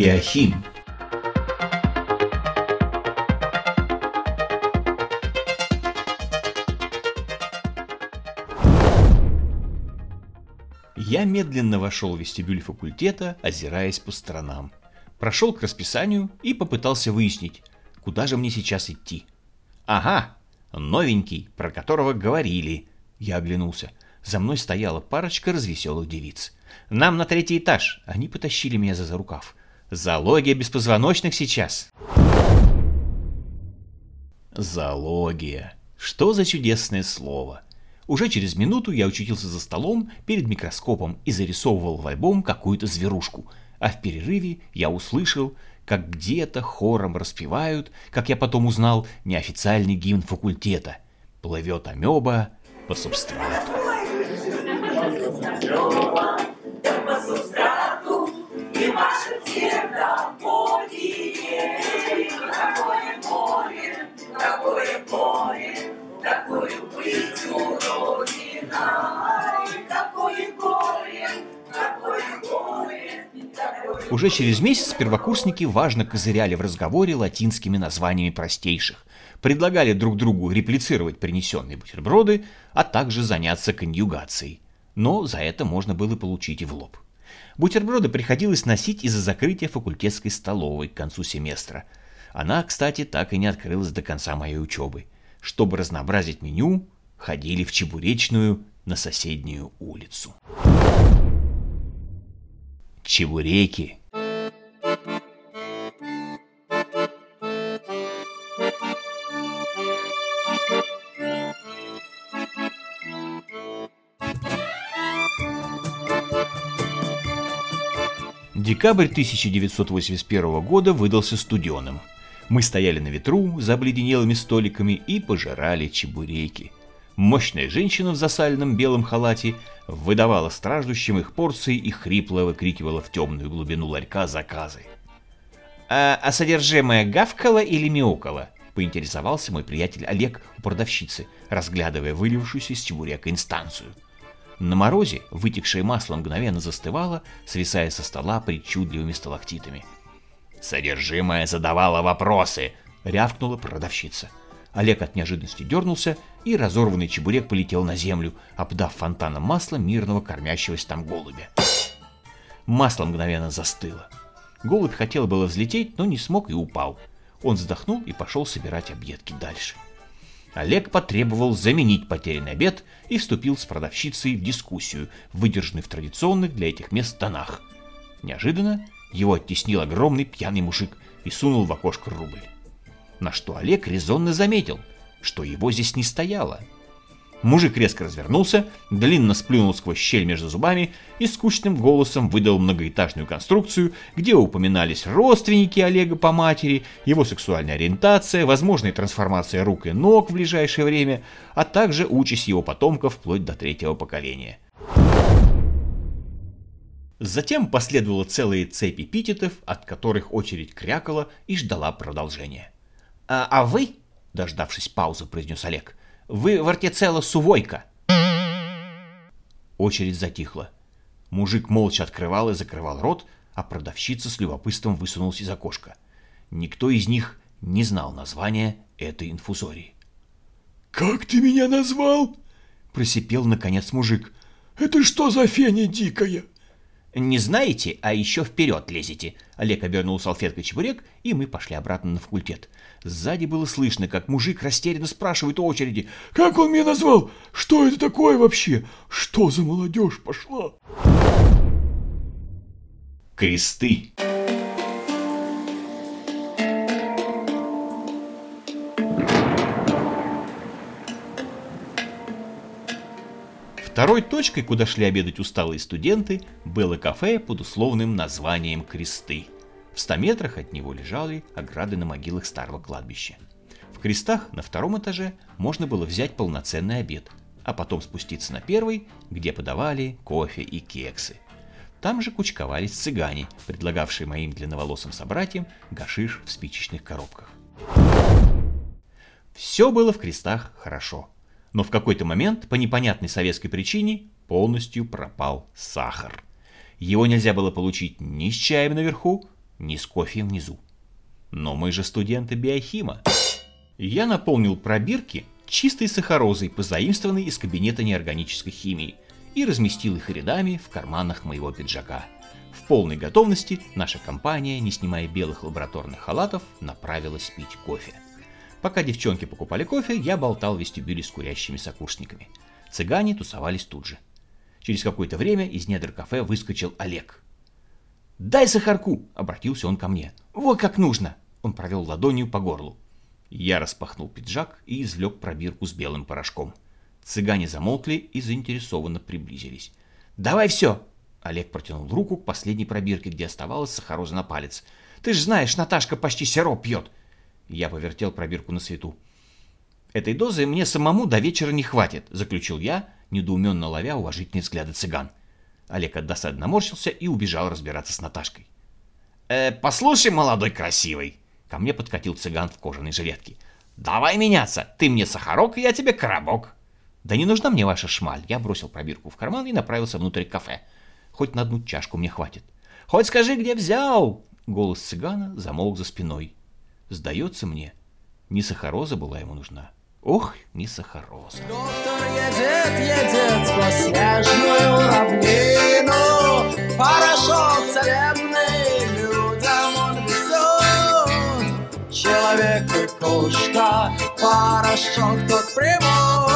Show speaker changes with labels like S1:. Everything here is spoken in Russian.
S1: Биохим. Я медленно вошел в вестибюль факультета, озираясь по сторонам. Прошел к расписанию и попытался выяснить, куда же мне сейчас идти. Ага, новенький, про которого говорили. Я оглянулся. За мной стояла парочка развеселых девиц. Нам на третий этаж. Они потащили меня за, за рукав. Зоология беспозвоночных сейчас. Зоология. Что за чудесное слово. Уже через минуту я учутился за столом перед микроскопом и зарисовывал в альбом какую-то зверушку. А в перерыве я услышал, как где-то хором распевают, как я потом узнал, неофициальный гимн факультета. Плывет амеба по субстрату. По субстрату горе, какое горе. Уже через месяц первокурсники важно козыряли в разговоре латинскими названиями простейших, предлагали друг другу реплицировать принесенные бутерброды, а также заняться конъюгацией. Но за это можно было получить и в лоб. Бутерброды приходилось носить из-за закрытия факультетской столовой к концу семестра. Она, кстати, так и не открылась до конца моей учебы. Чтобы разнообразить меню, ходили в Чебуречную на соседнюю улицу. Чебуреки Декабрь 1981 года выдался студеным. Мы стояли на ветру за обледенелыми столиками и пожирали чебуреки. Мощная женщина в засаленном белом халате выдавала страждущим их порции и хрипло выкрикивала в темную глубину ларька заказы. «А, а содержимое гавкало или мяукало?» — поинтересовался мой приятель Олег у продавщицы, разглядывая вылившуюся из чебурека инстанцию — на морозе вытекшее масло мгновенно застывало, свисая со стола причудливыми сталактитами. «Содержимое задавало вопросы!» — рявкнула продавщица. Олег от неожиданности дернулся, и разорванный чебурек полетел на землю, обдав фонтаном масла мирного кормящегося там голубя. Масло мгновенно застыло. Голубь хотел было взлететь, но не смог и упал. Он вздохнул и пошел собирать объедки дальше. — Олег потребовал заменить потерянный обед и вступил с продавщицей в дискуссию, выдержанную в традиционных для этих мест тонах. Неожиданно его оттеснил огромный пьяный мужик и сунул в окошко рубль. На что Олег резонно заметил, что его здесь не стояло – Мужик резко развернулся, длинно сплюнул сквозь щель между зубами и скучным голосом выдал многоэтажную конструкцию, где упоминались родственники Олега по матери, его сексуальная ориентация, возможная трансформация рук и ног в ближайшее время, а также участь его потомков вплоть до третьего поколения. Затем последовала целая цепь эпитетов, от которых очередь крякала и ждала продолжения. «А, а вы?» – дождавшись паузы, произнес Олег – вы вартицела Сувойка. Очередь затихла. Мужик молча открывал и закрывал рот, а продавщица с любопытством высунулась из окошка. Никто из них не знал названия этой инфузории.
S2: «Как ты меня назвал?» — просипел наконец мужик. «Это что за феня дикая?»
S1: «Не знаете, а еще вперед лезете!» Олег обернул салфеткой чебурек, и мы пошли обратно на факультет. Сзади было слышно, как мужик растерянно спрашивает у очереди.
S2: «Как он меня назвал? Что это такое вообще? Что за молодежь пошла?»
S1: Кресты. Второй точкой, куда шли обедать усталые студенты, было кафе под условным названием «Кресты». В ста метрах от него лежали ограды на могилах старого кладбища. В крестах на втором этаже можно было взять полноценный обед, а потом спуститься на первый, где подавали кофе и кексы. Там же кучковались цыгане, предлагавшие моим длинноволосым собратьям гашиш в спичечных коробках. Все было в крестах хорошо, но в какой-то момент по непонятной советской причине полностью пропал сахар. Его нельзя было получить ни с чаем наверху, ни с кофе внизу. Но мы же студенты биохима. Я наполнил пробирки чистой сахарозой, позаимствованной из кабинета неорганической химии, и разместил их рядами в карманах моего пиджака. В полной готовности наша компания, не снимая белых лабораторных халатов, направилась пить кофе. Пока девчонки покупали кофе, я болтал в вестибюле с курящими сокурсниками. Цыгане тусовались тут же. Через какое-то время из недр кафе выскочил Олег. «Дай сахарку!» — обратился он ко мне. «Вот как нужно!» — он провел ладонью по горлу. Я распахнул пиджак и извлек пробирку с белым порошком. Цыгане замолкли и заинтересованно приблизились. «Давай все!» Олег протянул руку к последней пробирке, где оставалась сахароза на палец. «Ты ж знаешь, Наташка почти сироп пьет!» Я повертел пробирку на свету. «Этой дозы мне самому до вечера не хватит», — заключил я, недоуменно ловя уважительные взгляды цыган. Олег от досады наморщился и убежал разбираться с Наташкой. «Э, «Послушай, молодой красивый!» Ко мне подкатил цыган в кожаной жилетке. «Давай меняться! Ты мне сахарок, я тебе коробок!» «Да не нужна мне ваша шмаль!» Я бросил пробирку в карман и направился внутрь кафе. «Хоть на одну чашку мне хватит!» «Хоть скажи, где взял!» Голос цыгана замолк за спиной. Сдается мне, не сахароза была ему нужна, Ох, не сахароза.
S3: Доктор едет, едет сквозь снежную равнину. Порошок целебный людям он везет. Человек и кошка, порошок тот приводит.